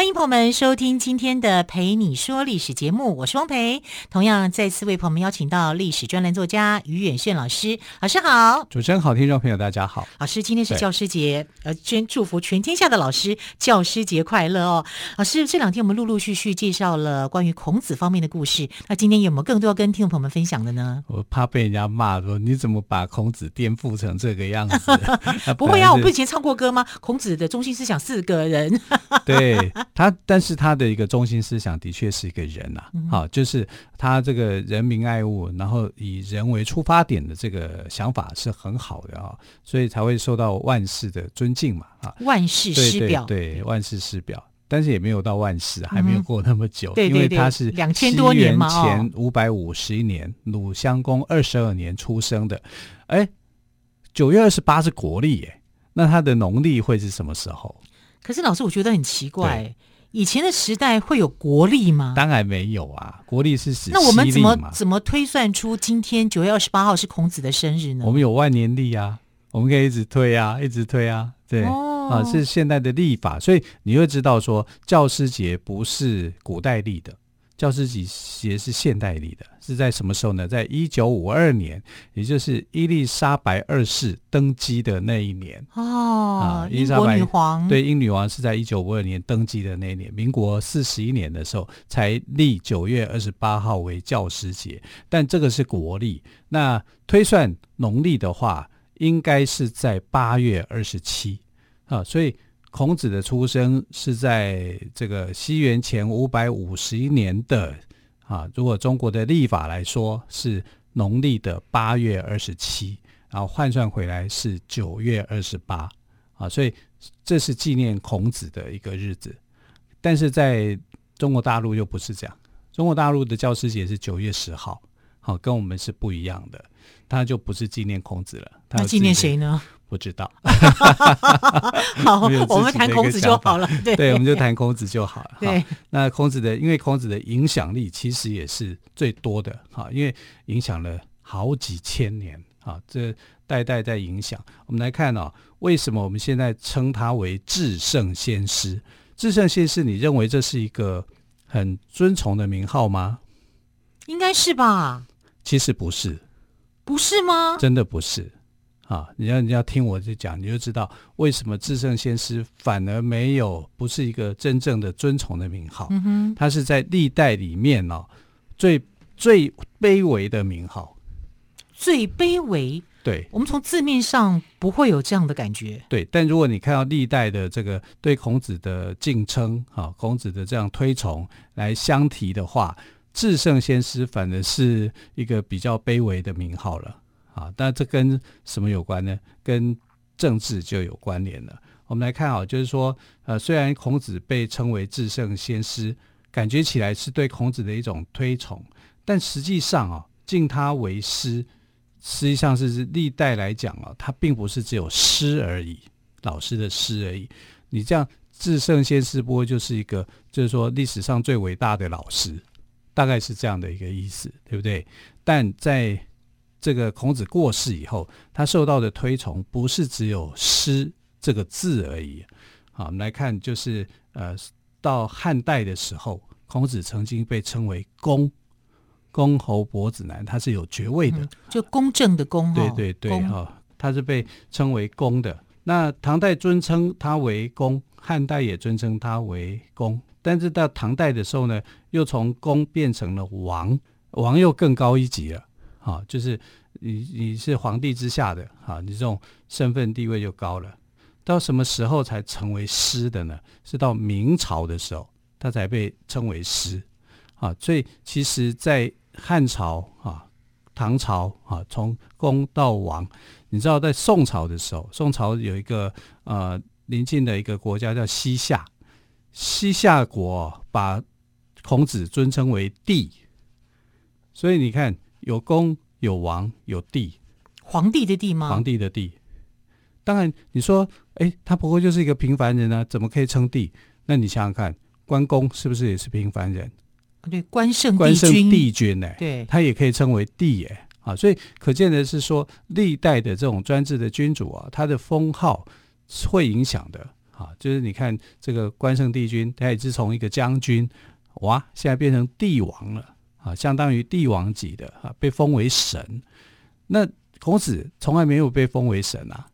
欢迎朋友们收听今天的《陪你说历史》节目，我是汪培。同样再次为朋友们邀请到历史专栏作家于远炫老师，老师好。主持人好，听众朋友大家好。老师，今天是教师节，呃，先祝福全天下的老师教师节快乐哦。老师，这两天我们陆陆续续介绍了关于孔子方面的故事，那今天有没有更多要跟听众朋友们分享的呢？我怕被人家骂说你怎么把孔子颠覆成这个样子？不会啊，我不以前唱过歌吗？孔子的中心思想四个人。对。他，但是他的一个中心思想的确是一个人呐、啊，好、嗯，就是他这个人民爱物，然后以人为出发点的这个想法是很好的啊，所以才会受到万世的尊敬嘛，啊，万世师表，对，对，万世师表，但是也没有到万世，还没有过那么久，嗯、因为他是两千多年嘛，前五百五十一年，鲁襄公二十二年出生的，哎，九月二十八是国历耶，那他的农历会是什么时候？可是老师，我觉得很奇怪，以前的时代会有国历吗？当然没有啊，国历是史。那我们怎么怎么推算出今天九月二十八号是孔子的生日呢？我们有万年历啊，我们可以一直推啊，一直推啊，对、哦、啊，是现代的历法，所以你会知道说，教师节不是古代历的。教师节是现代历的，是在什么时候呢？在一九五二年，也就是伊丽莎白二世登基的那一年哦。啊，英国女皇对，英女王是在一九五二年登基的那一年，民国四十一年的时候才立九月二十八号为教师节，但这个是国历。那推算农历的话，应该是在八月二十七啊，所以。孔子的出生是在这个西元前五百五十一年的啊，如果中国的历法来说是农历的八月二十七，然后换算回来是九月二十八啊，所以这是纪念孔子的一个日子。但是在中国大陆又不是这样，中国大陆的教师节是九月十号，好，跟我们是不一样的，他就不是纪念孔子了，他纪念谁呢？不知道，好，我们谈孔子就好了。对，对，我们就谈孔子就好了。对，那孔子的，因为孔子的影响力其实也是最多的，哈，因为影响了好几千年，啊，这代代在影响。我们来看哦，为什么我们现在称他为至圣先师？至圣先师，你认为这是一个很尊崇的名号吗？应该是吧。其实不是，不是吗？真的不是。啊，你要你要听我这讲，你就知道为什么至圣先师反而没有不是一个真正的尊崇的名号。嗯哼，他是在历代里面哦最最卑微的名号，最卑微。对，我们从字面上不会有这样的感觉。对，但如果你看到历代的这个对孔子的敬称，啊，孔子的这样推崇来相提的话，至圣先师反而是一个比较卑微的名号了。啊，那这跟什么有关呢？跟政治就有关联了。我们来看啊，就是说，呃，虽然孔子被称为至圣先师，感觉起来是对孔子的一种推崇，但实际上啊，敬他为师，实际上是历代来讲啊，他并不是只有师而已，老师的师而已。你这样至圣先师，不过就是一个，就是说历史上最伟大的老师，大概是这样的一个意思，对不对？但在这个孔子过世以后，他受到的推崇不是只有“师”这个字而已。好，我们来看，就是呃，到汉代的时候，孔子曾经被称为“公”，公侯伯子男，他是有爵位的，嗯、就公正的公。对对对，哈、哦，他是被称为“公”的。那唐代尊称他为“公”，汉代也尊称他为“公”，但是到唐代的时候呢，又从“公”变成了“王”，王又更高一级了。啊，就是你你是皇帝之下的啊，你这种身份地位就高了。到什么时候才成为师的呢？是到明朝的时候，他才被称为师。啊，所以其实，在汉朝啊、唐朝啊，从公到王，你知道，在宋朝的时候，宋朝有一个呃邻近的一个国家叫西夏，西夏国把孔子尊称为帝，所以你看。有公有王有帝，皇帝的帝吗？皇帝的帝。当然，你说，哎，他不过就是一个平凡人啊，怎么可以称帝？那你想想看，关公是不是也是平凡人？对，关圣关圣帝君呢？对，他也可以称为帝耶。啊，所以可见的是说，历代的这种专制的君主啊，他的封号会影响的。啊，就是你看这个关圣帝君，他也是从一个将军，哇，现在变成帝王了。啊，相当于帝王级的啊，被封为神。那孔子从来没有被封为神啊。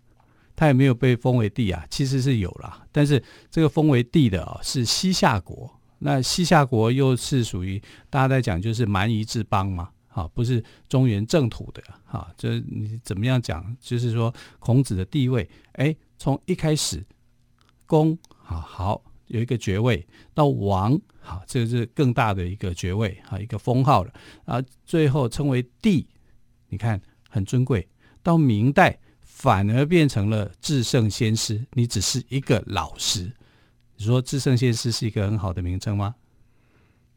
他也没有被封为帝啊，其实是有啦，但是这个封为帝的啊是西夏国，那西夏国又是属于大家在讲就是蛮夷之邦嘛，啊，不是中原正土的，哈，就是你怎么样讲，就是说孔子的地位，哎，从一开始公啊好有一个爵位，到王好，这个是更大的一个爵位啊，一个封号了啊，最后称为帝，你看很尊贵，到明代。反而变成了至圣先师，你只是一个老师。你说至圣先师是一个很好的名称吗？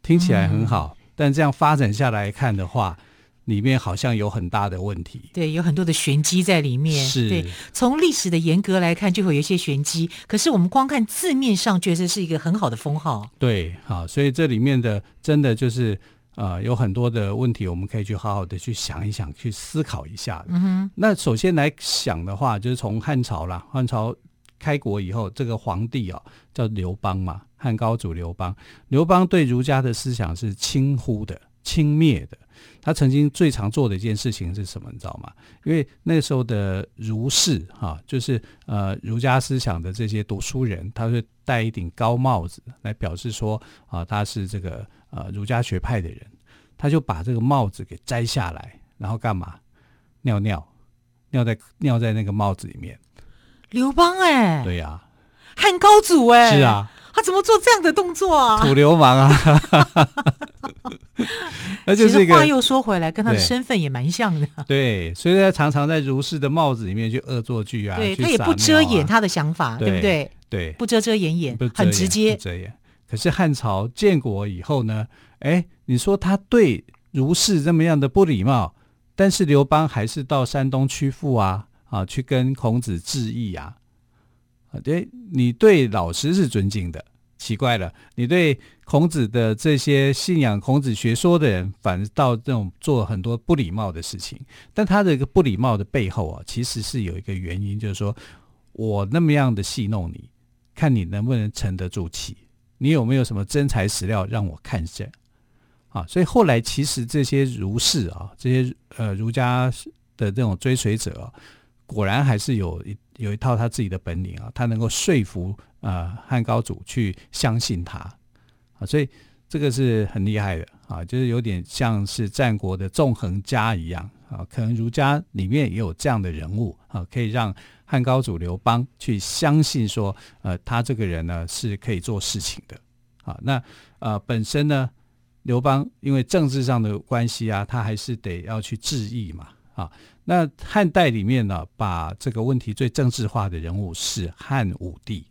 听起来很好，嗯、但这样发展下来看的话，里面好像有很大的问题。对，有很多的玄机在里面。是，对，从历史的严格来看，就会有一些玄机。可是我们光看字面上，觉得是一个很好的封号。对，好，所以这里面的真的就是。啊、呃，有很多的问题，我们可以去好好的去想一想，去思考一下。嗯哼，那首先来想的话，就是从汉朝啦，汉朝开国以后，这个皇帝啊叫刘邦嘛，汉高祖刘邦。刘邦对儒家的思想是轻忽的、轻蔑的。他曾经最常做的一件事情是什么？你知道吗？因为那时候的儒士哈、啊，就是呃儒家思想的这些读书人，他会戴一顶高帽子来表示说啊，他是这个。呃，儒家学派的人，他就把这个帽子给摘下来，然后干嘛？尿尿，尿在尿在那个帽子里面。刘邦哎，对呀、啊，汉高祖哎，是啊，他怎么做这样的动作啊？土流氓啊！那就是一个话又说回来，跟他的身份也蛮像的。对，所以他常常在儒士的帽子里面去恶作剧啊。对，他也不遮掩他的想法，对，对不对？对，不遮遮掩掩，很直接。遮掩。可是汉朝建国以后呢？哎，你说他对儒士这么样的不礼貌，但是刘邦还是到山东曲阜啊啊，去跟孔子致意啊。啊，对，你对老师是尊敬的，奇怪了，你对孔子的这些信仰孔子学说的人，反倒这种做很多不礼貌的事情。但他的一个不礼貌的背后啊，其实是有一个原因，就是说我那么样的戏弄你，看你能不能沉得住气。你有没有什么真材实料让我看见？啊，所以后来其实这些儒士啊，这些呃儒家的这种追随者，果然还是有一有一套他自己的本领啊，他能够说服呃汉高祖去相信他啊，所以这个是很厉害的啊，就是有点像是战国的纵横家一样啊，可能儒家里面也有这样的人物啊，可以让。汉高祖刘邦去相信说，呃，他这个人呢是可以做事情的，啊，那呃本身呢，刘邦因为政治上的关系啊，他还是得要去致意嘛，啊，那汉代里面呢，把这个问题最政治化的人物是汉武帝，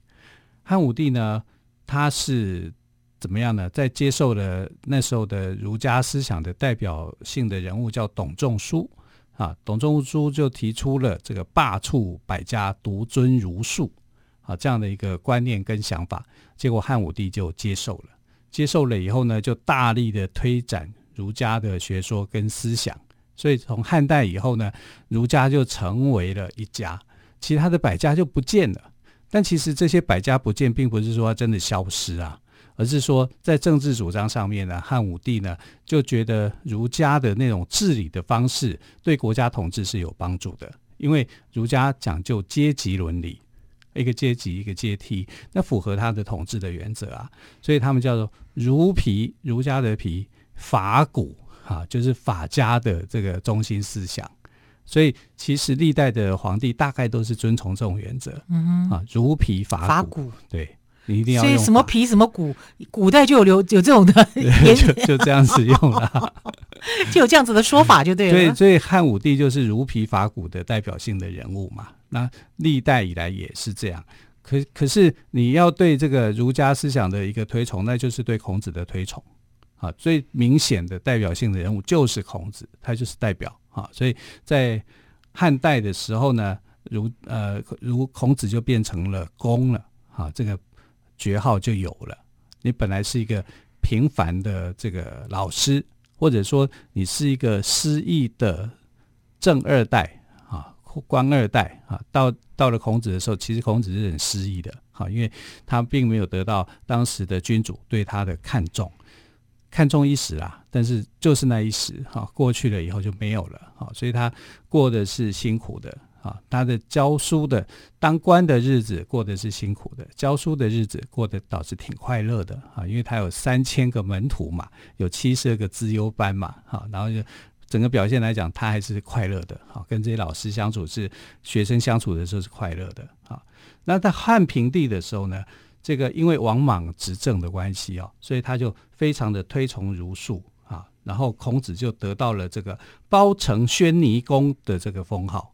汉武帝呢，他是怎么样呢？在接受了那时候的儒家思想的代表性的人物叫董仲舒。啊，董仲舒就提出了这个罢黜百家，独尊儒术，啊，这样的一个观念跟想法，结果汉武帝就接受了，接受了以后呢，就大力的推展儒家的学说跟思想，所以从汉代以后呢，儒家就成为了一家，其他的百家就不见了。但其实这些百家不见，并不是说真的消失啊。而是说，在政治主张上面呢，汉武帝呢就觉得儒家的那种治理的方式对国家统治是有帮助的，因为儒家讲究阶级伦理，一个阶级一个阶梯，那符合他的统治的原则啊，所以他们叫做儒皮，儒家的皮，法古啊，就是法家的这个中心思想。所以其实历代的皇帝大概都是遵从这种原则，嗯哼啊，如皮法古，法骨对。你一定要所以什么皮什么骨，古代就有留有这种的，就就这样子用了，就有这样子的说法就对了。所以，所以汉武帝就是如皮法骨的代表性的人物嘛。那历代以来也是这样。可可是你要对这个儒家思想的一个推崇，那就是对孔子的推崇啊。最明显的代表性的人物就是孔子，他就是代表啊。所以在汉代的时候呢，如呃如孔子就变成了公了，啊，这个爵号就有了。你本来是一个平凡的这个老师，或者说你是一个失意的正二代啊，官二代啊，到到了孔子的时候，其实孔子是很失意的，哈，因为他并没有得到当时的君主对他的看重。看重一时啦，但是就是那一时哈，过去了以后就没有了哈，所以他过的是辛苦的啊，他的教书的当官的日子过的是辛苦的，教书的日子过得倒是挺快乐的啊，因为他有三千个门徒嘛，有七十二个资优班嘛，哈，然后就整个表现来讲，他还是快乐的哈，跟这些老师相处是学生相处的时候是快乐的啊。那在汉平帝的时候呢？这个因为王莽执政的关系啊，所以他就非常的推崇儒术啊，然后孔子就得到了这个褒成宣尼公的这个封号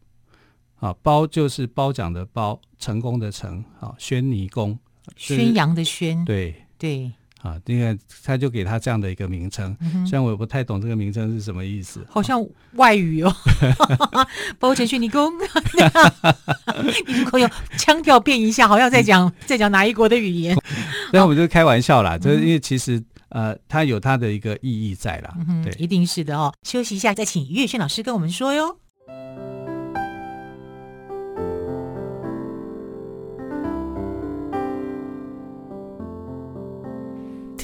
啊，褒就是褒奖的褒，成功的成啊，宣尼公，宣扬的宣，对。对。啊，因为他就给他这样的一个名称，嗯、虽然我也不太懂这个名称是什么意思，好像外语哦。包括宣尼公，你如果用腔调变一下，好像在讲在讲哪一国的语言？那我们就开玩笑啦，这、嗯、因为其实呃，它有它的一个意义在啦，嗯、对，一定是的哦。休息一下，再请于宇轩老师跟我们说哟。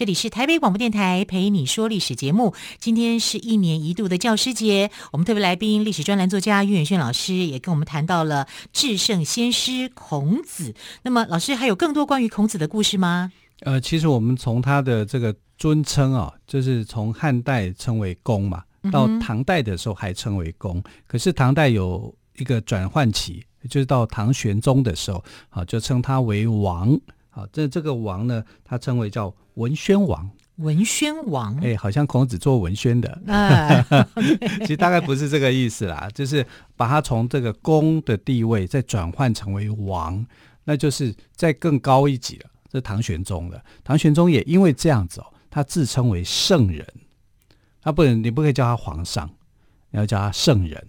这里是台北广播电台陪你说历史节目。今天是一年一度的教师节，我们特别来宾历史专栏作家于远炫老师也跟我们谈到了至圣先师孔子。那么，老师还有更多关于孔子的故事吗？呃，其实我们从他的这个尊称啊，就是从汉代称为公嘛，到唐代的时候还称为公。嗯、可是唐代有一个转换期，就是到唐玄宗的时候，啊，就称他为王。好，这这个王呢，他称为叫文宣王。文宣王，哎，好像孔子做文宣的，啊、其实大概不是这个意思啦，就是把他从这个公的地位再转换成为王，那就是再更高一级了。这是唐玄宗的，唐玄宗也因为这样子哦，他自称为圣人，他不能，你不可以叫他皇上，你要叫他圣人，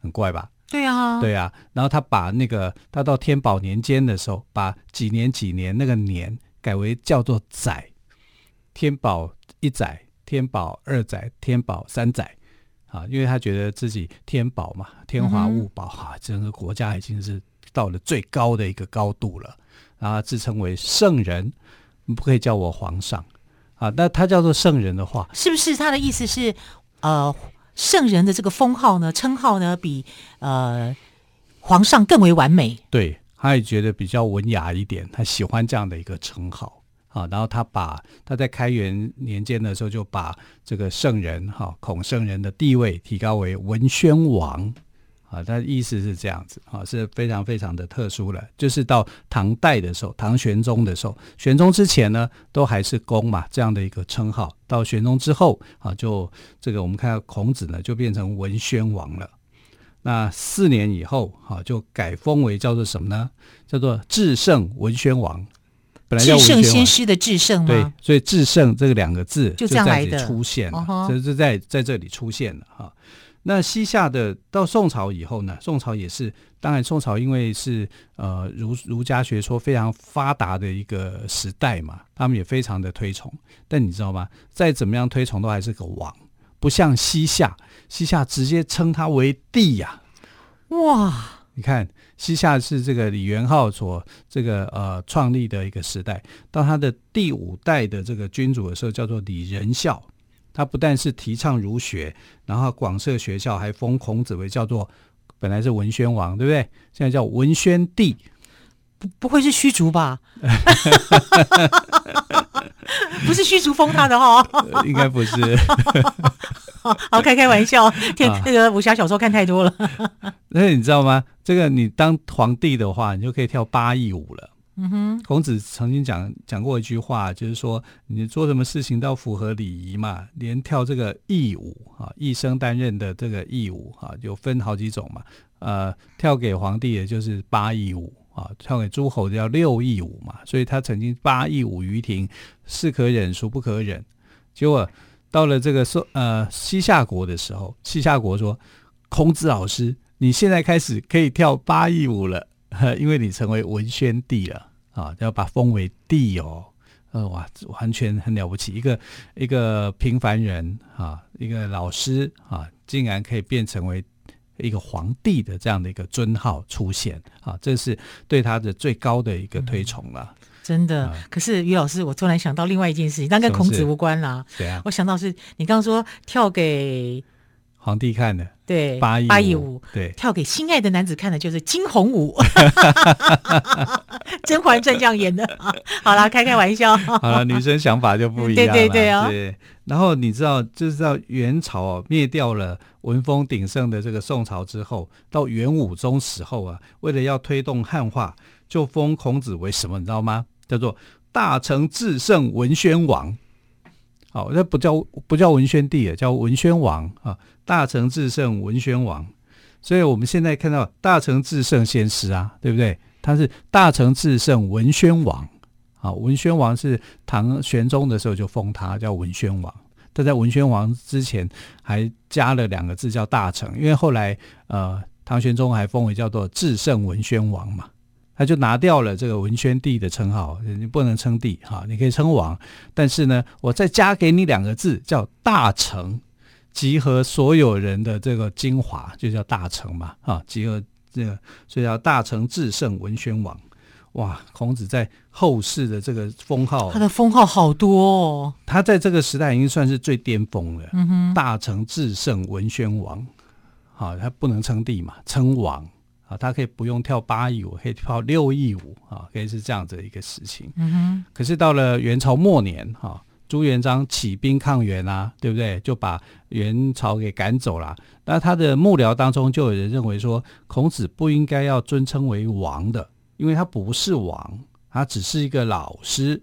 很怪吧？对啊，对啊，然后他把那个他到天宝年间的时候，把几年几年那个年改为叫做载，天宝一载、天宝二载、天宝三载，啊，因为他觉得自己天宝嘛，天华物宝哈、嗯啊，整个国家已经是到了最高的一个高度了，然后自称为圣人，你不可以叫我皇上。啊，那他叫做圣人的话，是不是他的意思是呃？圣人的这个封号呢，称号呢，比呃皇上更为完美。对，他也觉得比较文雅一点，他喜欢这样的一个称号啊。然后他把他在开元年间的时候，就把这个圣人哈、孔圣人的地位提高为文宣王。啊，他的意思是这样子啊，是非常非常的特殊了。就是到唐代的时候，唐玄宗的时候，玄宗之前呢，都还是公嘛这样的一个称号。到玄宗之后啊，就这个我们看到孔子呢，就变成文宣王了。那四年以后啊，就改封为叫做什么呢？叫做至圣文宣王。本来叫。至圣先师的至圣吗？对，所以至圣这个两个字就这样来的出现了，就，就在在这里出现了哈。那西夏的到宋朝以后呢？宋朝也是，当然宋朝因为是呃儒儒家学说非常发达的一个时代嘛，他们也非常的推崇。但你知道吗？再怎么样推崇都还是个王，不像西夏，西夏直接称他为帝呀、啊！哇，你看西夏是这个李元昊所这个呃创立的一个时代，到他的第五代的这个君主的时候，叫做李仁孝。他不但是提倡儒学，然后广设学校，还封孔子为叫做本来是文宣王，对不对？现在叫文宣帝，不不会是虚竹吧？不是虚竹封他的哈、呃，应该不是。好，开开玩笑，天，那个武侠小说看太多了。那你知道吗？这个你当皇帝的话，你就可以跳八佾舞了。嗯哼，孔子曾经讲讲过一句话，就是说你做什么事情都要符合礼仪嘛，连跳这个义舞啊，一生担任的这个义舞啊，就分好几种嘛。呃，跳给皇帝的就是八义舞啊，跳给诸侯的叫六义舞嘛。所以他曾经八义舞于庭，是可忍，孰不可忍？结果。到了这个说呃西夏国的时候，西夏国说：“孔子老师，你现在开始可以跳八义舞了，因为你成为文宣帝了啊，要把封为帝哦。呃，哇，完全很了不起，一个一个平凡人啊，一个老师啊，竟然可以变成为一个皇帝的这样的一个尊号出现啊，这是对他的最高的一个推崇了。嗯”真的，嗯、可是于老师，我突然想到另外一件事情，但跟孔子无关啦。对啊，我想到是你刚刚说跳给皇帝看的，对，八一舞，对，跳给心爱的男子看的，就是惊鸿舞，《甄嬛传》这样演的。好了，开开玩笑。好了，女生想法就不一样了。对对对啊、哦，对。然后你知道，就是到元朝啊，灭掉了文风鼎盛的这个宋朝之后，到元武宗时候啊，为了要推动汉化，就封孔子为什么？你知道吗？叫做大成至圣文宣王，好，那不叫不叫文宣帝啊，叫文宣王啊。大成至圣文宣王，所以我们现在看到大成至圣先师啊，对不对？他是大成至圣文宣王啊。文宣王是唐玄宗的时候就封他叫文宣王，他在文宣王之前还加了两个字叫大成，因为后来呃唐玄宗还封为叫做至圣文宣王嘛。他就拿掉了这个文宣帝的称号，你不能称帝哈，你可以称王，但是呢，我再加给你两个字，叫大成，集合所有人的这个精华，就叫大成嘛，啊，集合这个，所以叫大成至圣文宣王。哇，孔子在后世的这个封号，他的封号好多哦，他在这个时代已经算是最巅峰了。嗯哼，大成至圣文宣王，好，他不能称帝嘛，称王。他可以不用跳八佾舞，可以跳六佾舞啊，可以是这样子的一个事情。嗯哼。可是到了元朝末年，哈，朱元璋起兵抗元啊，对不对？就把元朝给赶走了。那他的幕僚当中就有人认为说，孔子不应该要尊称为王的，因为他不是王，他只是一个老师，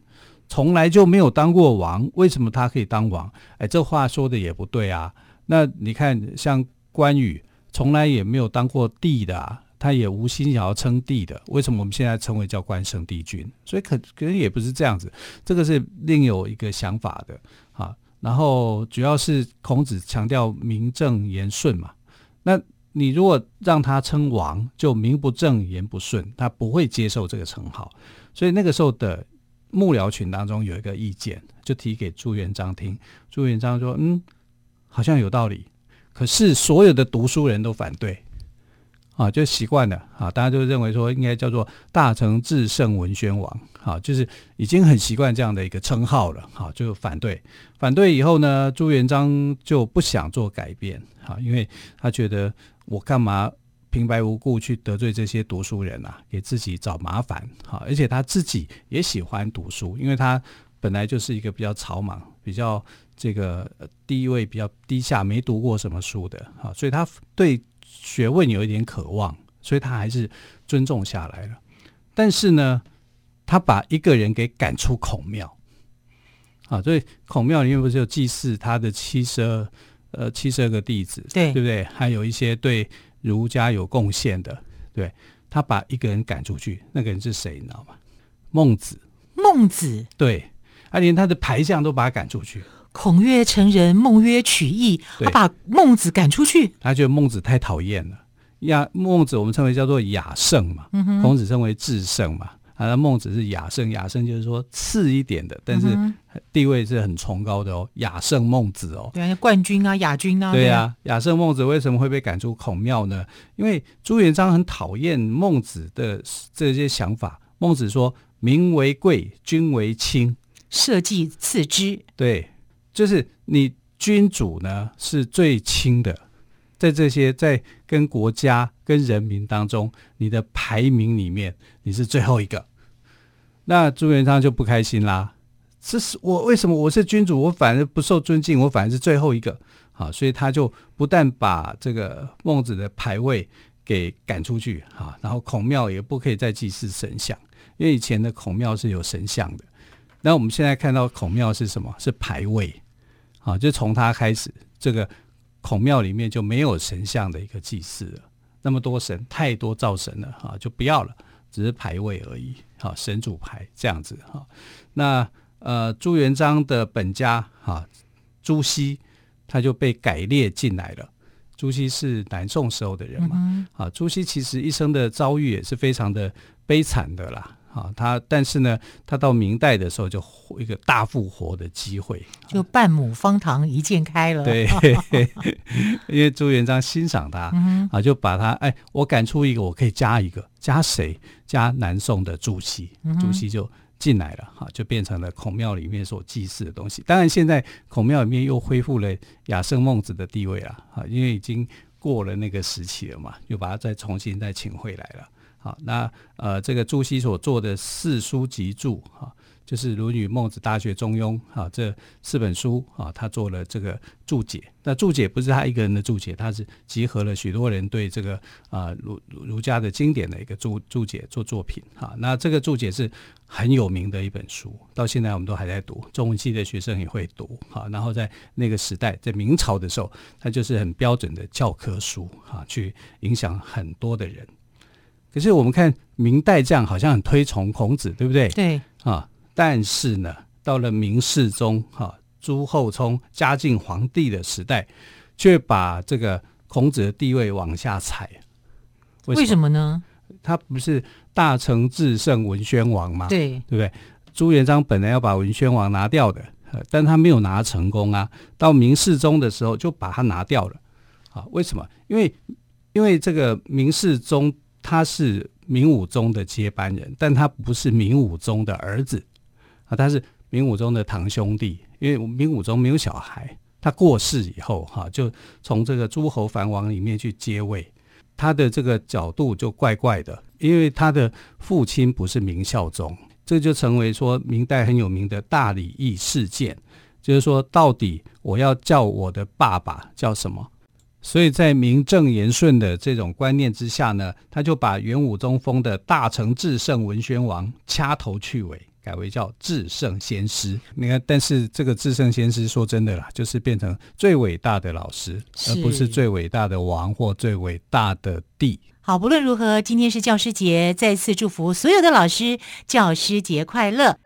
从来就没有当过王。为什么他可以当王？哎，这话说的也不对啊。那你看，像关羽，从来也没有当过帝的啊。他也无心想要称帝的，为什么我们现在称为叫关圣帝君？所以可可能也不是这样子，这个是另有一个想法的啊。然后主要是孔子强调名正言顺嘛，那你如果让他称王，就名不正言不顺，他不会接受这个称号。所以那个时候的幕僚群当中有一个意见，就提给朱元璋听。朱元璋说：“嗯，好像有道理。”可是所有的读书人都反对。啊，就习惯了啊，大家就认为说应该叫做大成至圣文宣王，啊，就是已经很习惯这样的一个称号了，哈，就反对，反对以后呢，朱元璋就不想做改变，哈，因为他觉得我干嘛平白无故去得罪这些读书人啊，给自己找麻烦，哈，而且他自己也喜欢读书，因为他本来就是一个比较草莽、比较这个地位比较低下、没读过什么书的，哈，所以他对。学问有一点渴望，所以他还是尊重下来了。但是呢，他把一个人给赶出孔庙啊，所以孔庙里面不是有祭祀他的七十二呃七十二个弟子，对对不对？还有一些对儒家有贡献的，对，他把一个人赶出去，那个人是谁？你知道吗？孟子。孟子。对，他连他的牌相都把他赶出去。孔曰成人，孟曰取义。他把孟子赶出去，他觉得孟子太讨厌了。亚孟子我们称为叫做亚圣嘛，嗯、孔子称为至圣嘛。啊，孟子是亚圣，亚圣就是说次一点的，但是地位是很崇高的哦。亚圣孟子哦，对啊，冠军啊，亚军啊。对啊，亚圣孟子为什么会被赶出孔庙呢？因为朱元璋很讨厌孟子的这些想法。孟子说：“民为贵，君为轻，社稷次之。”对。就是你君主呢是最轻的，在这些在跟国家跟人民当中，你的排名里面你是最后一个，那朱元璋就不开心啦。这是我为什么我是君主，我反而不受尊敬，我反而是最后一个啊，所以他就不但把这个孟子的牌位给赶出去啊，然后孔庙也不可以再祭祀神像，因为以前的孔庙是有神像的。那我们现在看到孔庙是什么？是牌位啊，就从他开始，这个孔庙里面就没有神像的一个祭祀了。那么多神，太多造神了啊，就不要了，只是牌位而已。好，神主牌这样子哈。那呃，朱元璋的本家哈朱熹，他就被改列进来了。朱熹是南宋时候的人嘛，啊，朱熹其实一生的遭遇也是非常的悲惨的啦。啊，他但是呢，他到明代的时候就一个大复活的机会，就半亩方塘一鉴开了。对，因为朱元璋欣赏他，啊，就把他哎，我赶出一个，我可以加一个，加谁？加南宋的朱熹，朱熹就进来了，哈，就变成了孔庙里面所祭祀的东西。当然，现在孔庙里面又恢复了雅圣孟子的地位了，啊，因为已经过了那个时期了嘛，又把他再重新再请回来了。好，那呃，这个朱熹所做的四书集注哈，就是《论语》《孟子》《大学》《中庸》哈，这四本书啊，他做了这个注解。那注解不是他一个人的注解，他是集合了许多人对这个啊儒儒家的经典的一个注注解做作品哈。那这个注解是很有名的一本书，到现在我们都还在读，中文系的学生也会读哈。然后在那个时代，在明朝的时候，它就是很标准的教科书哈，去影响很多的人。可是我们看明代这样好像很推崇孔子，对不对？对啊，但是呢，到了明世宗哈朱厚熜嘉靖皇帝的时代，却把这个孔子的地位往下踩。为什，为什么呢？他不是大成至圣文宣王吗？对，对不对？朱元璋本来要把文宣王拿掉的，但他没有拿成功啊。到明世宗的时候，就把他拿掉了。啊，为什么？因为因为这个明世宗。他是明武宗的接班人，但他不是明武宗的儿子啊，他是明武宗的堂兄弟。因为明武宗没有小孩，他过世以后哈，就从这个诸侯藩王里面去接位，他的这个角度就怪怪的，因为他的父亲不是明孝宗，这就成为说明代很有名的大礼议事件，就是说到底我要叫我的爸爸叫什么？所以在名正言顺的这种观念之下呢，他就把元武宗封的大成至圣文宣王掐头去尾，改为叫至圣先师。你看，但是这个至圣先师说真的啦，就是变成最伟大的老师，而不是最伟大的王或最伟大的帝。好，不论如何，今天是教师节，再次祝福所有的老师教师节快乐。